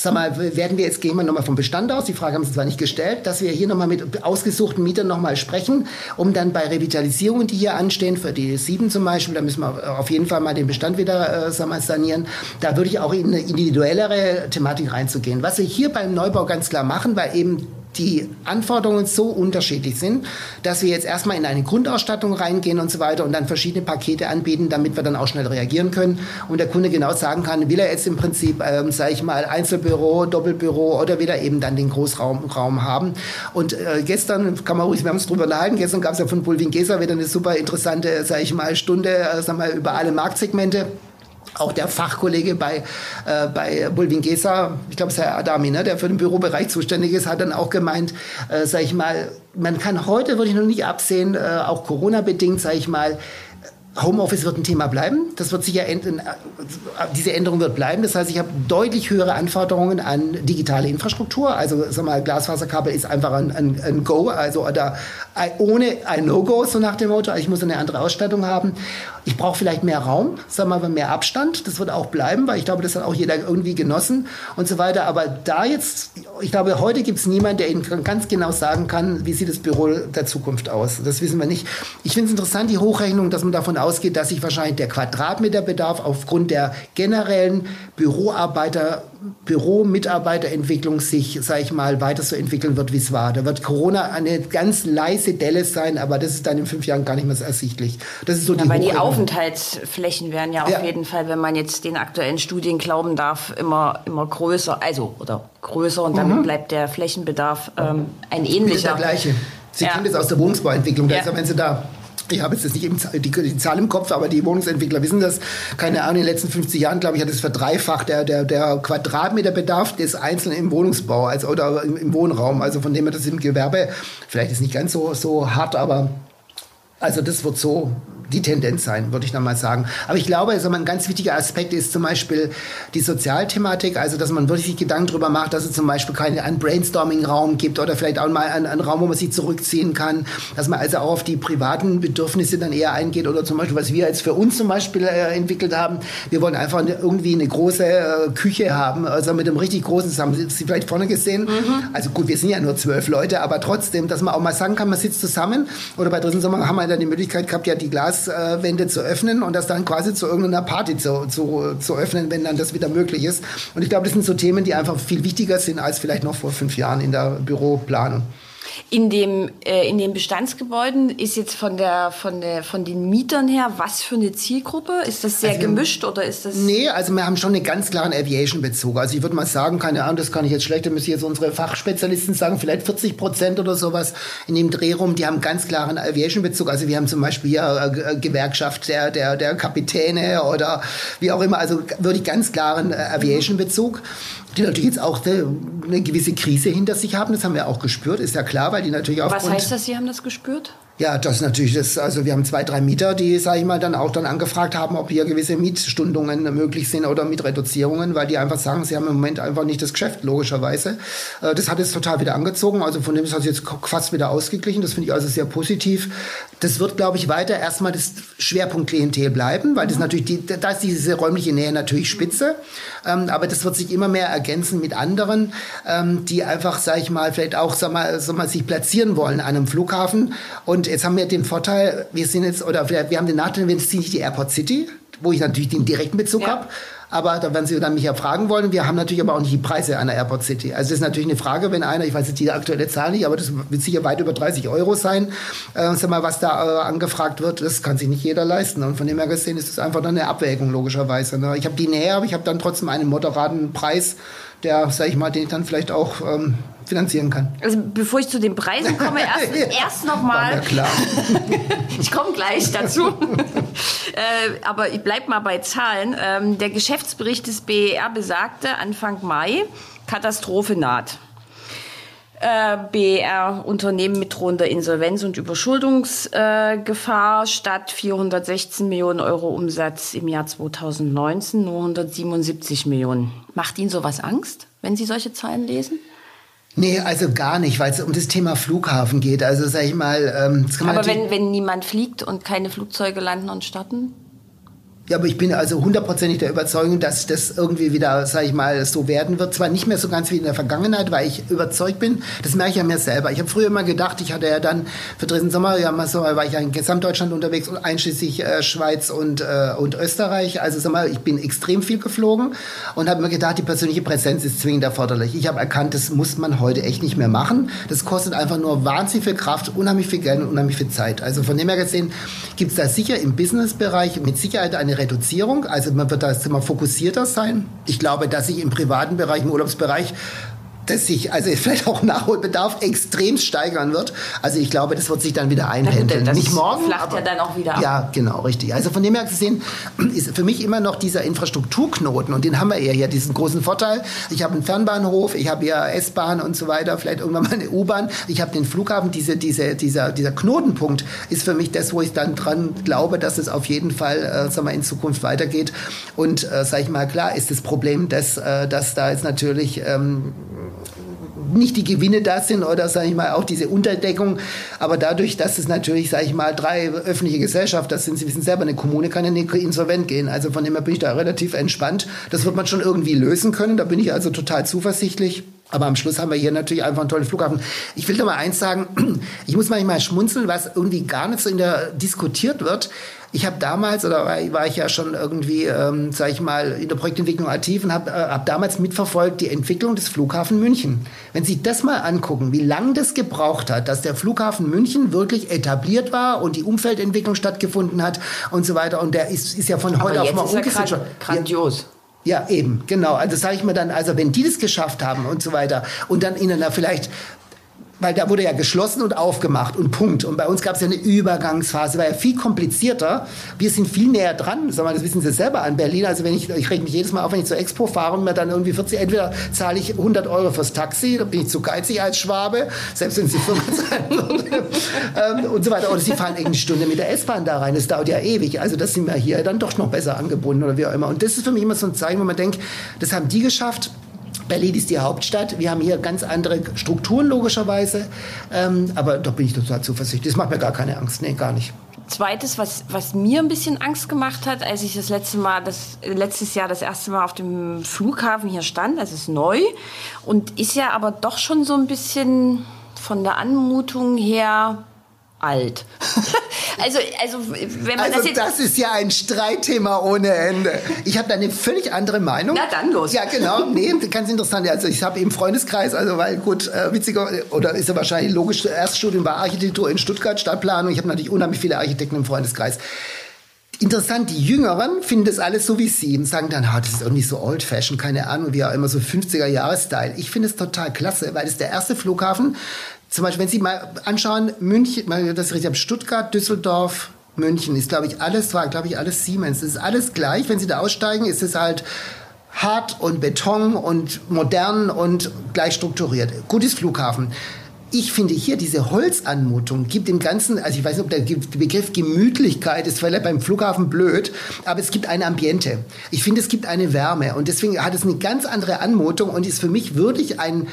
Sag mal, werden wir jetzt, gehen wir nochmal vom Bestand aus, die Frage haben Sie zwar nicht gestellt, dass wir hier nochmal mit ausgesuchten Mietern nochmal sprechen, um dann bei Revitalisierungen, die hier anstehen, für die sieben zum Beispiel, da müssen wir auf jeden Fall mal den Bestand wieder äh, sag mal, sanieren, da würde ich auch in eine individuellere Thematik reinzugehen. Was wir hier beim Neubau ganz klar machen, weil eben die Anforderungen so unterschiedlich sind, dass wir jetzt erstmal in eine Grundausstattung reingehen und so weiter und dann verschiedene Pakete anbieten, damit wir dann auch schnell reagieren können und der Kunde genau sagen kann, will er jetzt im Prinzip, ähm, sage ich mal, Einzelbüro, Doppelbüro oder will er eben dann den Großraum Raum haben. Und äh, gestern, kann man ruhig, wir haben uns drüber unterhalten, gestern gab es ja von Bulwin Gesa wieder eine super interessante, sage ich mal, Stunde, äh, sag mal, über alle Marktsegmente. Auch der Fachkollege bei, äh, bei Bulwin Gesa, ich glaube, es ist Herr Adami, ne, der für den Bürobereich zuständig ist, hat dann auch gemeint, äh, sage ich mal, man kann heute, würde ich noch nicht absehen, äh, auch Corona-bedingt, sage ich mal, Homeoffice wird ein Thema bleiben. Das wird sicher enden, diese Änderung wird bleiben. Das heißt, ich habe deutlich höhere Anforderungen an digitale Infrastruktur. Also sag mal, Glasfaserkabel ist einfach ein, ein, ein Go, also oder ohne ein No-Go, so nach dem Motto. Ich muss eine andere Ausstattung haben. Ich brauche vielleicht mehr Raum, wir mal mehr Abstand. Das wird auch bleiben, weil ich glaube, das hat auch jeder irgendwie genossen und so weiter. Aber da jetzt, ich glaube, heute gibt es niemanden, der Ihnen ganz genau sagen kann, wie sieht das Büro der Zukunft aus. Das wissen wir nicht. Ich finde es interessant, die Hochrechnung, dass man davon ausgeht, dass sich wahrscheinlich der Quadratmeterbedarf aufgrund der generellen Büroarbeiter Büromitarbeiterentwicklung sich, sage ich mal, weiter so entwickeln wird, wie es war. Da wird Corona eine ganz leise Delle sein, aber das ist dann in fünf Jahren gar nicht mehr so ersichtlich. Das ist so ja, die weil die Aufenthaltsflächen werden ja, ja auf jeden Fall, wenn man jetzt den aktuellen Studien glauben darf, immer, immer größer, also oder größer und damit mhm. bleibt der Flächenbedarf ähm, ein ähnlicher. Der gleiche. Sie ja. kennen das aus der Wohnungsbauentwicklung, da ja. ist, wenn Sie da ich habe jetzt nicht eben die, die, Zahl im Kopf, aber die Wohnungsentwickler wissen das. Keine Ahnung, in den letzten 50 Jahren, glaube ich, hat es verdreifacht der, der, der Quadratmeterbedarf des Einzelnen im Wohnungsbau also, oder im, im Wohnraum. Also von dem her das im Gewerbe, vielleicht ist nicht ganz so, so hart, aber also das wird so die Tendenz sein, würde ich dann mal sagen. Aber ich glaube, also ein ganz wichtiger Aspekt ist zum Beispiel die Sozialthematik, also dass man wirklich sich Gedanken darüber macht, dass es zum Beispiel keinen einen Brainstorming-Raum gibt oder vielleicht auch mal einen, einen, Raum, wo man sich zurückziehen kann, dass man also auch auf die privaten Bedürfnisse dann eher eingeht oder zum Beispiel, was wir jetzt für uns zum Beispiel äh, entwickelt haben, wir wollen einfach eine, irgendwie eine große äh, Küche haben, also mit einem richtig großen, das haben Sie vielleicht vorne gesehen, mhm. also gut, wir sind ja nur zwölf Leute, aber trotzdem, dass man auch mal sagen kann, man sitzt zusammen oder bei dritten Sommer haben wir dann die Möglichkeit gehabt, ja die Glas Glaswände zu öffnen und das dann quasi zu irgendeiner Party zu, zu, zu öffnen, wenn dann das wieder möglich ist. Und ich glaube, das sind so Themen, die einfach viel wichtiger sind als vielleicht noch vor fünf Jahren in der Büroplanung. In dem äh, in den Bestandsgebäuden ist jetzt von der von der von den Mietern her was für eine Zielgruppe? Ist das sehr also gemischt oder ist das? Nee, also wir haben schon einen ganz klaren Aviation-Bezug. Also ich würde mal sagen, keine Ahnung, das kann ich jetzt schlecht, da müssen jetzt unsere Fachspezialisten sagen, vielleicht 40 Prozent oder sowas in dem Dreh rum, die haben ganz klaren Aviation-Bezug. Also wir haben zum Beispiel hier äh, Gewerkschaft der der der Kapitäne oder wie auch immer. Also wirklich ganz klaren äh, Aviation-Bezug die natürlich jetzt auch eine, eine, gewisse Krise hinter sich haben. Das haben wir auch gespürt, ist ja klar, weil die natürlich auch. Was heißt das, Sie haben das gespürt? Ja, das natürlich das. Also wir haben zwei, drei Mieter, die, sage ich mal, dann auch dann angefragt haben, ob hier gewisse Mietstundungen möglich sind oder Mietreduzierungen, weil die einfach sagen, sie haben im Moment einfach nicht das Geschäft, logischerweise. Äh, das hat jetzt total wieder angezogen. Also von dem ist das jetzt fast wieder ausgeglichen. Das finde ich also sehr positiv. Das wird, glaube ich, weiter erstmal das Schwerpunktklientel bleiben, weil das mhm. natürlich, die, da ist diese räumliche Nähe natürlich spitze. Ähm, aber das wird sich immer mehr ergänzen mit anderen, ähm, die einfach, sage ich mal, vielleicht auch, sag mal, sag mal, sich platzieren wollen an einem Flughafen und jetzt haben wir den Vorteil, wir sind jetzt, oder wir, wir haben den Nachteil, wir sind nicht die Airport City, wo ich natürlich den direkten Bezug ja. habe. Aber da werden Sie dann mich ja fragen wollen. Wir haben natürlich aber auch nicht die Preise einer Airport City. Also das ist natürlich eine Frage, wenn einer, ich weiß jetzt die aktuelle Zahl nicht, aber das wird sicher weit über 30 Euro sein. Äh, sag mal, was da äh, angefragt wird, das kann sich nicht jeder leisten. Und von dem her gesehen ist es einfach dann eine Abwägung, logischerweise. Ne? Ich habe die Nähe, aber ich habe dann trotzdem einen moderaten Preis, der, sag ich mal, den ich dann vielleicht auch ähm, finanzieren kann. Also bevor ich zu den Preisen komme, erst, ja. erst noch mal. Ja, klar. ich komme gleich dazu. äh, aber ich bleibe mal bei Zahlen. Ähm, der Geschäftsbericht des BER besagte Anfang Mai, Katastrophe naht. Äh, BER Unternehmen mit drohender Insolvenz und Überschuldungsgefahr äh, statt 416 Millionen Euro Umsatz im Jahr 2019 nur 177 Millionen. Macht Ihnen sowas Angst, wenn Sie solche Zahlen lesen? Nee, also gar nicht, weil es um das Thema Flughafen geht. Also sag ich mal. Ähm, Aber wenn, wenn niemand fliegt und keine Flugzeuge landen und starten? Ja, aber ich bin also hundertprozentig der Überzeugung, dass das irgendwie wieder, sag ich mal, so werden wird. Zwar nicht mehr so ganz wie in der Vergangenheit, weil ich überzeugt bin. Das merke ich ja mir selber. Ich habe früher immer gedacht, ich hatte ja dann für diesen Sommer, ja, mal so, war ich ja in Gesamtdeutschland unterwegs, einschließlich äh, Schweiz und, äh, und Österreich. Also sag mal, ich bin extrem viel geflogen und habe mir gedacht, die persönliche Präsenz ist zwingend erforderlich. Ich habe erkannt, das muss man heute echt nicht mehr machen. Das kostet einfach nur wahnsinnig viel Kraft, unheimlich viel Geld und unheimlich viel Zeit. Also von dem her gesehen gibt es da sicher im Businessbereich mit Sicherheit eine Reduzierung. Also man wird da immer fokussierter sein. Ich glaube, dass sich im privaten Bereich, im Urlaubsbereich das sich, also vielleicht auch Nachholbedarf extrem steigern wird. Also ich glaube, das wird sich dann wieder einpendeln. Das Nicht morgen. Flacht ja dann auch wieder ab. Ja, genau, richtig. Also von dem her gesehen ist für mich immer noch dieser Infrastrukturknoten und den haben wir eher hier, diesen großen Vorteil. Ich habe einen Fernbahnhof, ich habe ja S-Bahn und so weiter, vielleicht irgendwann mal eine U-Bahn. Ich habe den Flughafen, diese, diese, dieser, dieser Knotenpunkt ist für mich das, wo ich dann dran glaube, dass es auf jeden Fall, äh, sagen wir, in Zukunft weitergeht. Und äh, sage ich mal, klar ist das Problem, dass, äh, dass da jetzt natürlich ähm, nicht die Gewinne da sind oder sage ich mal auch diese Unterdeckung, aber dadurch, dass es natürlich, sage ich mal, drei öffentliche Gesellschaften, das sind Sie wissen selber, eine Kommune kann ja nicht insolvent gehen. Also von dem her bin ich da relativ entspannt. Das wird man schon irgendwie lösen können. Da bin ich also total zuversichtlich. Aber am Schluss haben wir hier natürlich einfach einen tollen Flughafen. Ich will doch mal eins sagen, ich muss manchmal schmunzeln, was irgendwie gar nicht so in der diskutiert wird. Ich habe damals, oder war ich ja schon irgendwie, ähm, sage ich mal, in der Projektentwicklung aktiv und habe äh, hab damals mitverfolgt die Entwicklung des Flughafen München. Wenn Sie das mal angucken, wie lange das gebraucht hat, dass der Flughafen München wirklich etabliert war und die Umfeldentwicklung stattgefunden hat und so weiter. Und der ist, ist ja von heute auf morgen umgesetzt. Grandios. Ja, eben, genau. Also sage ich mir dann, also wenn die das geschafft haben und so weiter und dann ihnen da vielleicht weil da wurde ja geschlossen und aufgemacht und Punkt. Und bei uns gab es ja eine Übergangsphase, war ja viel komplizierter. Wir sind viel näher dran, sag mal, das wissen Sie selber an Berlin. Also wenn ich, ich reg mich jedes Mal auf, wenn ich zur Expo fahre und mir dann irgendwie 40, entweder zahle ich 100 Euro fürs Taxi, da bin ich zu geizig als Schwabe, selbst wenn sie Firma zahlen würde, ähm, und so weiter. Oder sie fahren eine Stunde mit der S-Bahn da rein, das dauert ja ewig. Also das sind wir hier dann doch noch besser angebunden oder wie auch immer. Und das ist für mich immer so ein Zeichen, wo man denkt, das haben die geschafft, Berlin ist die Hauptstadt. Wir haben hier ganz andere Strukturen logischerweise. Ähm, aber da bin ich total zuversichtlich. Das macht mir gar keine Angst. Nee, gar nicht. Zweites, was, was mir ein bisschen Angst gemacht hat, als ich das letzte Mal, das, letztes Jahr das erste Mal auf dem Flughafen hier stand, das ist neu und ist ja aber doch schon so ein bisschen von der Anmutung her alt. also, also, wenn man also das jetzt. Das ist ja ein Streitthema ohne Ende. Ich habe da eine völlig andere Meinung. Na dann los. Ja, genau. Nee, ganz interessant. Also ich habe im Freundeskreis, also weil gut, äh, witziger, oder ist ja wahrscheinlich logisch, Erststudium war Architektur in Stuttgart, Stadtplanung. Ich habe natürlich unheimlich viele Architekten im Freundeskreis. Interessant, die Jüngeren finden das alles so wie Sie und sagen dann, ah, das ist irgendwie so old-fashioned, keine Ahnung, wie auch immer, so 50er-Jahres-Style. Ich finde es total klasse, weil es der erste Flughafen, zum Beispiel, wenn Sie mal anschauen, München, das richtig, Stuttgart, Düsseldorf, München ist, glaube ich, alles, war, glaube ich, alles Siemens. Es ist alles gleich. Wenn Sie da aussteigen, ist es halt hart und Beton und modern und gleich strukturiert. Gutes Flughafen. Ich finde hier diese Holzanmutung gibt dem Ganzen, also ich weiß nicht, ob der Begriff Gemütlichkeit ist vielleicht beim Flughafen blöd, aber es gibt ein Ambiente. Ich finde, es gibt eine Wärme und deswegen hat es eine ganz andere Anmutung und ist für mich würdig ein,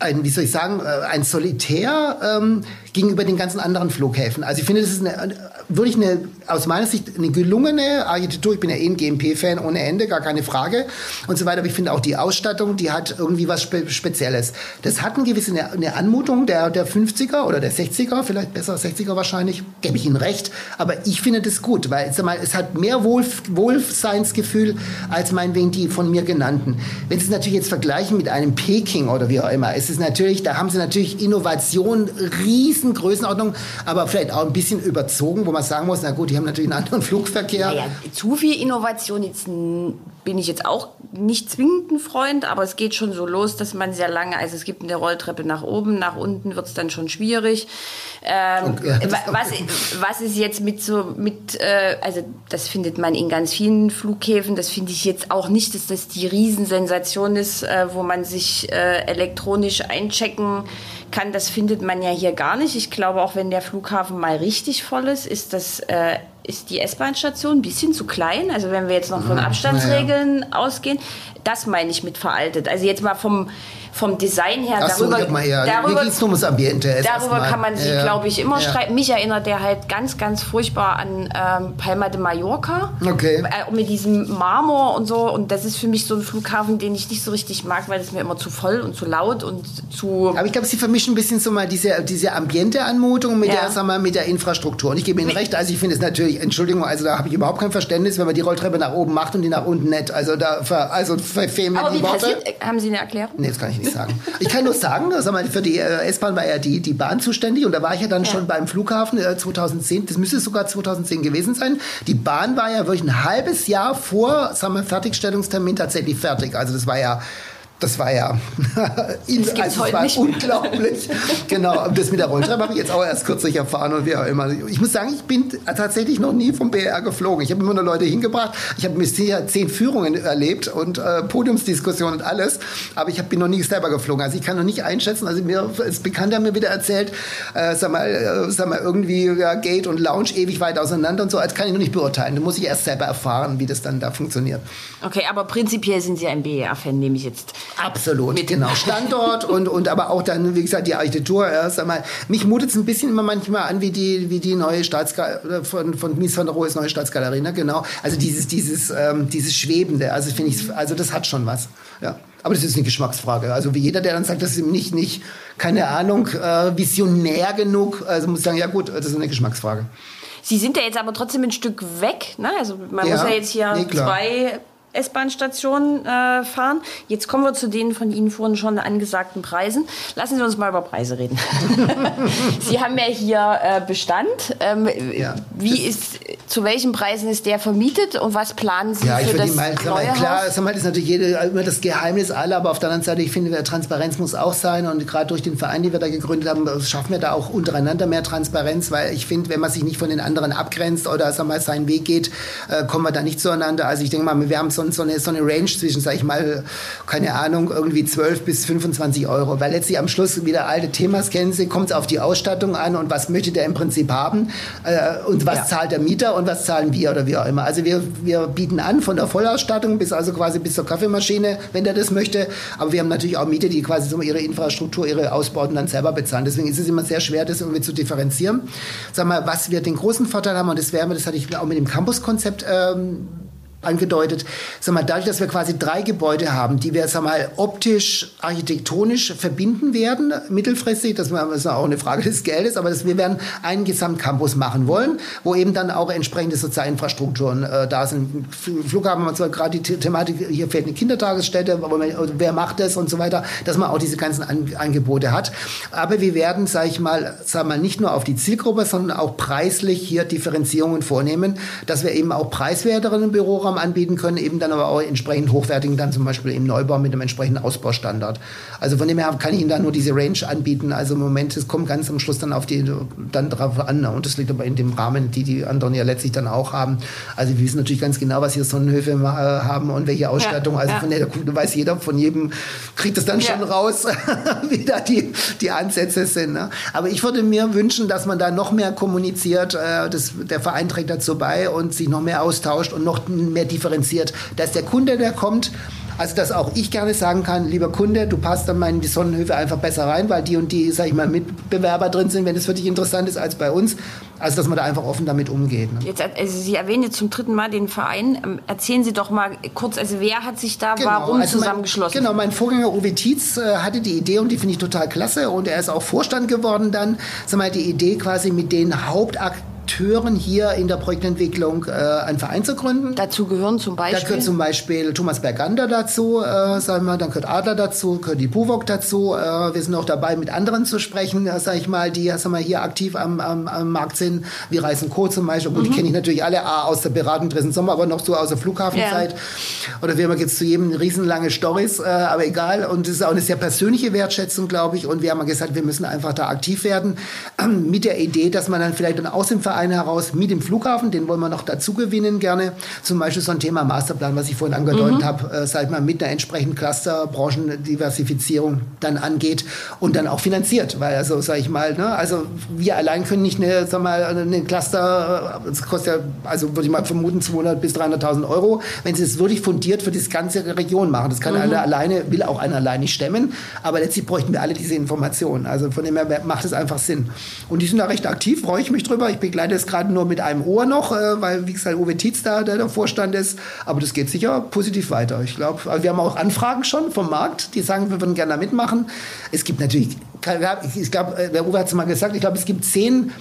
ein, wie soll ich sagen, äh, ein Solitär ähm, gegenüber den ganzen anderen Flughäfen. Also ich finde, das ist eine, wirklich eine, aus meiner Sicht eine gelungene Architektur. Ich bin ja eh ein GMP-Fan ohne Ende, gar keine Frage und so weiter. Aber ich finde auch die Ausstattung, die hat irgendwie was Spe Spezielles. Das hat eine gewisse eine, eine Anmutung der, der 50er oder der 60er, vielleicht besser 60er wahrscheinlich, gebe ich Ihnen recht. Aber ich finde das gut, weil mal, es hat mehr Wohl, Wohlseinsgefühl als meinetwegen die von mir genannten. Wenn Sie es natürlich jetzt vergleichen mit einem Peking oder wie auch immer, es ist natürlich, da haben Sie natürlich Innovation riesen riesen Größenordnung, aber vielleicht auch ein bisschen überzogen, wo man sagen muss, na gut, die haben natürlich einen anderen Flugverkehr. Naja, zu viel Innovation jetzt bin ich jetzt auch nicht zwingend ein Freund, aber es geht schon so los, dass man sehr lange, also es gibt eine Rolltreppe nach oben, nach unten wird es dann schon schwierig. Ähm, okay, was, was ist jetzt mit so, mit, äh, also das findet man in ganz vielen Flughäfen, das finde ich jetzt auch nicht, dass das die Riesensensation ist, äh, wo man sich äh, elektronisch einchecken kann, das findet man ja hier gar nicht. Ich glaube, auch wenn der Flughafen mal richtig voll ist, ist das äh, ist die S-Bahn-Station ein bisschen zu klein. Also wenn wir jetzt noch von Abstandsregeln ja. ausgehen, das meine ich mit veraltet. Also jetzt mal vom vom Design her, Ach so, darüber, mal, ja. darüber, Mir geht's nur ums Ambiente. darüber kann man sich, ja. glaube ich, immer ja. streiten. Mich erinnert der halt ganz, ganz furchtbar an ähm, Palma de Mallorca. Okay. Äh, mit diesem Marmor und so. Und das ist für mich so ein Flughafen, den ich nicht so richtig mag, weil es mir immer zu voll und zu laut und zu. Aber ich glaube, sie vermischen ein bisschen so mal diese, diese Ambiente-Anmutung mit, der, sag mal, mit der Infrastruktur. Und ich gebe Ihnen recht, also ich finde es natürlich, Entschuldigung, also da habe ich überhaupt kein Verständnis, wenn man die Rolltreppe nach oben macht und die nach unten nicht. Also da ver, also verfehlen mir Aber die wie Worte. passiert? äh, Haben Sie eine Erklärung? Nee, das kann ich nicht sagen. Ich kann nur sagen, sag mal, für die äh, S-Bahn war ja die, die Bahn zuständig und da war ich ja dann schon beim Flughafen äh, 2010, das müsste sogar 2010 gewesen sein. Die Bahn war ja wirklich ein halbes Jahr vor, sagen wir, Fertigstellungstermin tatsächlich fertig. Also das war ja das war ja in, Das also heute war unglaublich. genau, das mit der Rolltreppe habe ich jetzt auch erst kürzlich erfahren und wie auch immer. Ich muss sagen, ich bin tatsächlich noch nie vom BR geflogen. Ich habe immer nur Leute hingebracht. Ich habe bisher zehn Führungen erlebt und äh, Podiumsdiskussionen und alles, aber ich hab, bin noch nie selber geflogen. Also ich kann noch nicht einschätzen. Also mir ist Bekannter mir wieder erzählt, äh, sag mal, äh, sag mal irgendwie ja, Gate und Lounge ewig weit auseinander und so. Als kann ich noch nicht beurteilen. Da muss ich erst selber erfahren, wie das dann da funktioniert. Okay, aber prinzipiell sind Sie ein BER-Fan, nehme ich jetzt. Absolut, Mit genau. Standort und, und aber auch dann, wie gesagt, die Architektur. Ja, sag mal, mich mutet es ein bisschen immer manchmal an wie die, wie die neue Staatsgalerie von, von Mies van der Rohes neue Staatsgalerie, ne? genau. Also dieses, dieses, ähm, dieses Schwebende, also finde ich, also das hat schon was. Ja. Aber das ist eine Geschmacksfrage. Also wie jeder, der dann sagt, das ist ihm nicht, nicht, keine Ahnung, äh, visionär genug, also muss ich sagen, ja gut, das ist eine Geschmacksfrage. Sie sind ja jetzt aber trotzdem ein Stück weg. Ne? Also man Ja, muss ja jetzt hier nee, zwei S-Bahn-Stationen äh, fahren. Jetzt kommen wir zu den von Ihnen vorhin schon angesagten Preisen. Lassen Sie uns mal über Preise reden. Sie haben ja hier äh, Bestand. Ähm, Ja. Wie ist, zu welchen Preisen ist der vermietet und was planen Sie Ja, ich für würde das mal, sag mal neue klar, das ist natürlich jede, immer das Geheimnis aller, aber auf der anderen Seite, ich finde, Transparenz muss auch sein und gerade durch den Verein, den wir da gegründet haben, schaffen wir da auch untereinander mehr Transparenz, weil ich finde, wenn man sich nicht von den anderen abgrenzt oder sag mal, seinen Weg geht, äh, kommen wir da nicht zueinander. Also ich denke mal, wir haben so, so, eine, so eine Range zwischen, sag ich mal, keine Ahnung, irgendwie 12 bis 25 Euro, weil letztlich am Schluss wieder alte Themas kennen Sie, kommt es auf die Ausstattung an und was möchte der im Prinzip haben äh, und was Ja. zahlt der Mieter und was zahlen wir oder wie auch immer. Also wir, wir bieten an von der Vollausstattung bis also quasi bis zur Kaffeemaschine, wenn der das möchte. Aber wir haben natürlich auch Mieter, die quasi so ihre Infrastruktur, ihre Ausbauten dann selber bezahlen. Deswegen ist es immer sehr schwer, das irgendwie zu differenzieren. Sag mal, was wir den großen Vorteil haben, und das wäre, das hatte ich auch mit dem Campus-Konzept ähm, angedeutet. Sag mal, dadurch, dass wir quasi drei Gebäude haben, die wir sag mal, optisch, architektonisch verbinden werden, mittelfristig, das ist auch eine Frage des Geldes, aber das, wir werden einen Gesamtcampus machen wollen, wo eben dann auch entsprechende Sozialinfrastrukturen äh, da sind. Flughafen haben gerade die The- Thematik, hier fehlt eine Kindertagesstätte, aber man, wer macht das und so weiter, dass man auch diese ganzen An Angebote hat. Aber wir werden, sage ich mal, sag mal, nicht nur auf die Zielgruppe, sondern auch preislich hier Differenzierungen vornehmen, dass wir eben auch preiswerteren Büroraum anbieten können, eben dann aber auch entsprechend hochwertigen, dann zum Beispiel im Neubau mit einem entsprechenden Ausbaustandard. Also von dem her kann ich Ihnen da nur diese Range anbieten. Also im Moment, es kommt ganz am Schluss dann auf die, dann drauf an. ne? Und das liegt aber in dem Rahmen, die die anderen ja letztlich dann auch haben. Also wir wissen natürlich ganz genau, was hier Sonnenhöfe äh, haben und welche Ausstattung. also ja. von der Kunde weiß jeder von jedem, kriegt es dann Ja. schon raus, wie da die, die Ansätze sind. Ne? Aber ich würde mir wünschen, dass man da noch mehr kommuniziert. Äh, das, der Verein trägt dazu bei und sich noch mehr austauscht und noch mehr differenziert. Dass der Kunde, der kommt, also dass auch ich gerne sagen kann, lieber Kunde, du passt in die Sonnenhöfe einfach besser rein, weil die und die, sag ich mal, Mitbewerber drin sind, wenn es für dich interessant ist als bei uns. Also dass man da einfach offen damit umgeht. Ne? Jetzt, also Sie erwähnen jetzt zum dritten Mal den Verein. Ähm, Erzählen Sie doch mal kurz, also wer hat sich da warum also mein- zusammengeschlossen? Genau, mein Vorgänger Uwe Tietz äh, hatte die Idee und die finde ich total klasse und er ist auch Vorstand geworden dann. Sag mal, die Idee quasi mit den Hauptakteuren hier in der Projektentwicklung äh, einen Verein zu gründen. Dazu gehören zum Da Beispiel. gehört zum Beispiel Thomas Bergander dazu, äh, sagen wir, dann gehört Adler dazu, gehört die Buwok dazu. Äh, wir sind auch dabei, mit anderen zu sprechen, äh, sag ich mal, die sagen wir, hier aktiv am, am, am Markt sind, wie Reisen Co. zum Beispiel. Gut, die kenne ich natürlich alle A, aus der Beratung Dresden Sommer, aber noch so aus der Flughafenzeit. Oder wie immer gibt es zu jedem riesenlange Stories, äh, aber egal. Und es ist auch eine sehr persönliche Wertschätzung, glaube ich. Und wir haben gesagt, wir müssen einfach da aktiv werden, mit der Idee, dass man dann vielleicht dann aus dem Verein Vereine heraus mit dem Flughafen, den wollen wir noch dazu gewinnen gerne. Zum Beispiel so ein Thema Masterplan, was ich vorhin angedeutet mhm. habe, äh, ich mal, mit einer entsprechenden Cluster, Branchendiversifizierung dann angeht und dann auch finanziert. Weil, also, sag ich mal, ne, also wir allein können nicht eine, sag mal, eine Cluster, das kostet ja, also würde ich mal vermuten, 200 bis 300.000 Euro, wenn sie es wirklich fundiert für die ganze Region machen. Das kann mhm. einer alleine, will auch einer alleine nicht stemmen, aber letztlich bräuchten wir alle diese Informationen. Also von dem her macht es einfach Sinn. Und die sind da recht aktiv, freue ich mich drüber. Ich begleite es gerade nur mit einem Ohr noch, äh, weil, wie gesagt, Uwe Tietz da, der der Vorstand ist. Aber das geht sicher positiv weiter. Ich glaube, wir haben auch Anfragen schon vom Markt, die sagen, wir würden gerne da mitmachen. Es gibt natürlich, ich glaube, äh, der Uwe hat es mal gesagt, ich glaube, es gibt zehn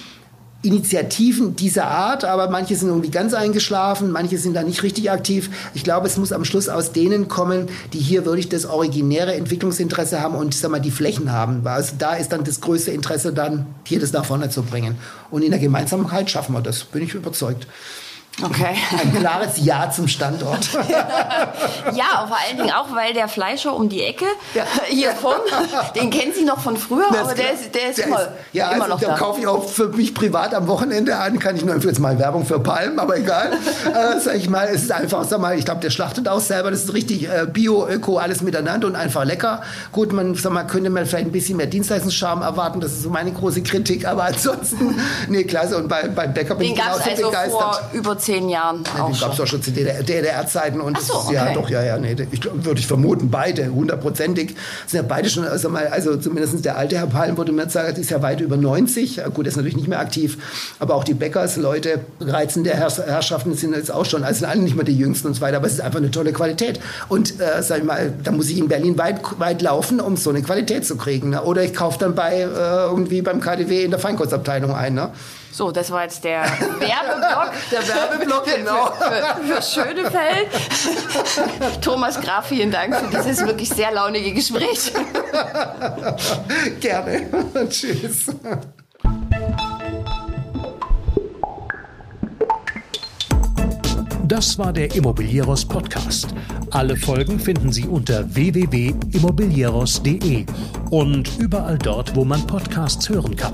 Initiativen dieser Art, aber manche sind irgendwie ganz eingeschlafen, manche sind da nicht richtig aktiv. Ich glaube, es muss am Schluss aus denen kommen, die hier wirklich das originäre Entwicklungsinteresse haben und sag mal, die Flächen haben. Also da ist dann das größte Interesse dann, hier das nach vorne zu bringen. Und in der Gemeinsamkeit schaffen wir das, bin ich überzeugt. Okay. Ein klares Ja zum Standort. ja, vor allen Dingen auch, weil der Fleischer um die Ecke ja. hier von, den kennen Sie noch von früher, das aber der ist, der ist, der immer, ist, ja, immer also, noch da. Ja, kaufe ich auch für mich privat am Wochenende an, kann ich nur jetzt mal Werbung für Palmen, aber egal. äh, sag ich mal, es ist einfach, sag mal, ich glaube, der schlachtet auch selber, das ist richtig äh, Bio, Öko, alles miteinander und einfach lecker. Gut, man, sag mal, könnte man vielleicht ein bisschen mehr Dienstleistungscharme erwarten, das ist so meine große Kritik, aber ansonsten, nee, klasse. Und bei, beim Bäcker bin den ich genauso also begeistert. Vor über zehn Jahren ja, auch Den gab es doch schon zu DDR-Zeiten. und so, okay. ja, doch, ja, ja, nee, ich, würde ich vermuten, beide, hundertprozentig. Sind ja beide schon, also, mal, also zumindest der alte Herr Palm, würde mir sagen, ist ja weit über 90. Gut, er ist natürlich nicht mehr aktiv, aber auch die Bäckers, Leute, reizende Herrschaften sind jetzt auch schon, also sind alle nicht mehr die Jüngsten und so weiter, aber es ist einfach eine tolle Qualität. Und, äh, sag ich mal, da muss ich in Berlin weit, weit laufen, um so eine Qualität zu kriegen. Ne? Oder ich kaufe dann bei, äh, irgendwie beim KDW in der Feinkostabteilung ein. Ne? So, das war jetzt der Werbeblock. der Werbeblock, genau. Für, für, für Schönefeld. Thomas Graf, vielen Dank für dieses wirklich sehr launige Gespräch. Gerne. Tschüss. Das war der Immobilieros Podcast. Alle Folgen finden Sie unter www.immobilieros.de und überall dort, wo man Podcasts hören kann.